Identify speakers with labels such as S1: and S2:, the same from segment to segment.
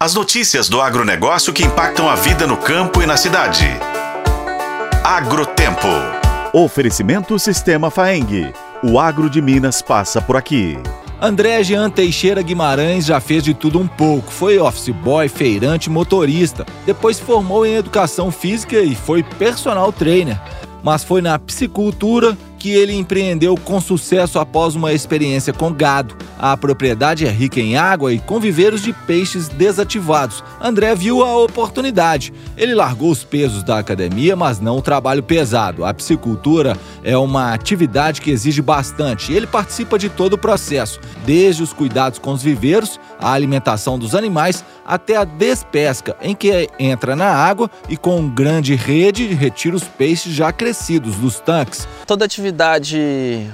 S1: As notícias do agronegócio que impactam a vida no campo e na cidade. Agrotempo.
S2: Oferecimento Sistema Faeng. O agro de Minas passa por aqui.
S3: André Jean Teixeira Guimarães já fez de tudo um pouco. Foi office boy, feirante, motorista. Depois se formou em educação física e foi personal trainer. Mas foi na psicultura que ele empreendeu com sucesso após uma experiência com gado. A propriedade é rica em água e com viveiros de peixes desativados. André viu a oportunidade. Ele largou os pesos da academia, mas não o trabalho pesado. A piscicultura é uma atividade que exige bastante ele participa de todo o processo, desde os cuidados com os viveiros, a alimentação dos animais, até a despesca, em que entra na água e com grande rede retira os peixes já crescidos dos tanques.
S4: Toda atividade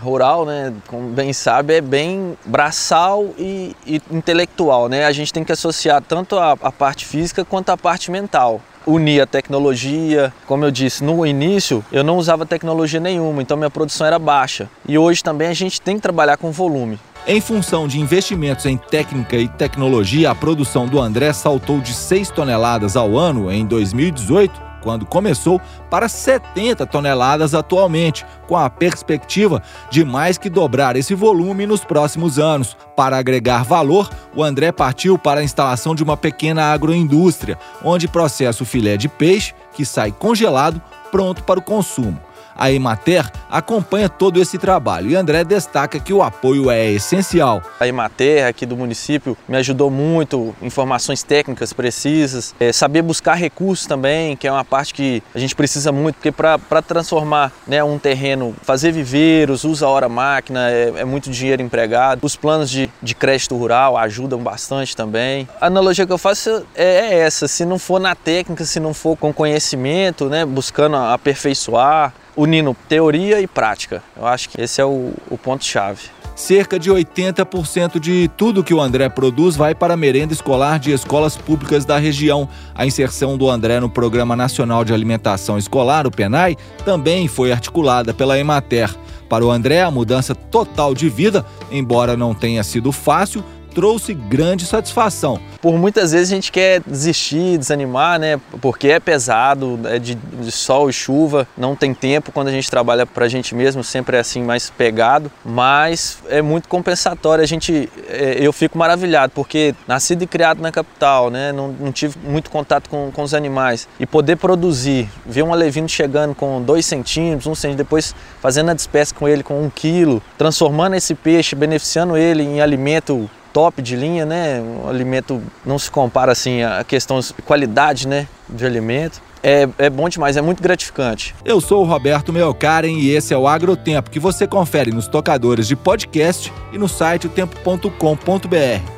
S4: rural, né, como bem sabe, é bem braçal e, e intelectual. Né? A gente tem que associar tanto a, a parte física quanto a parte mental unir a tecnologia. Como eu disse, no início eu não usava tecnologia nenhuma, então minha produção era baixa. E hoje também a gente tem que trabalhar com volume.
S3: Em função de investimentos em técnica e tecnologia, a produção do André saltou de 6 toneladas ao ano em 2018 quando começou, para 70 toneladas atualmente, com a perspectiva de mais que dobrar esse volume nos próximos anos. Para agregar valor, o André partiu para a instalação de uma pequena agroindústria, onde processa o filé de peixe, que sai congelado, pronto para o consumo. A Emater acompanha todo esse trabalho e André destaca que o apoio é essencial.
S4: A Emater aqui do município me ajudou muito, informações técnicas precisas, é, saber buscar recursos também, que é uma parte que a gente precisa muito, porque para transformar né, um terreno, fazer viveiros, usa hora máquina, é, é, muito dinheiro empregado. Os planos de, de crédito rural ajudam bastante também. A analogia que eu faço é, é essa, se não for na técnica, se não for com conhecimento, né, buscando aperfeiçoar, unindo teoria e prática. Eu acho que esse é o, o ponto-chave.
S3: Cerca de 80% de tudo que o André produz vai para a merenda escolar de escolas públicas da região. A inserção do André no Programa Nacional de Alimentação Escolar, o PENAI, também foi articulada pela Emater. Para o André, a mudança total de vida, embora não tenha sido fácil, trouxe grande satisfação.
S4: Por muitas vezes a gente quer desistir, desanimar, né? Porque é pesado, é de, de sol e chuva, não tem tempo quando a gente trabalha para a gente mesmo, sempre é assim mais pegado, mas é muito compensatório. A gente, é, eu fico maravilhado porque nascido e criado na capital, né? Não, não tive muito contato com, com os animais e poder produzir, ver um alevino chegando com dois centímetros, um centímetro, depois fazendo a despesca com ele com um quilo, transformando esse peixe, beneficiando ele em alimento top de linha, né? O alimento não se compara assim a questão de qualidade, né, de alimento. É, é bom demais, é muito gratificante.
S3: Eu sou o Roberto Meocaren e esse é o Agrotempo, que você confere nos tocadores de podcast e no site otempo.com.br.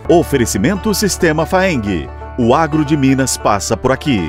S2: Oferecimento Sistema Faeng. O agro de Minas passa por aqui.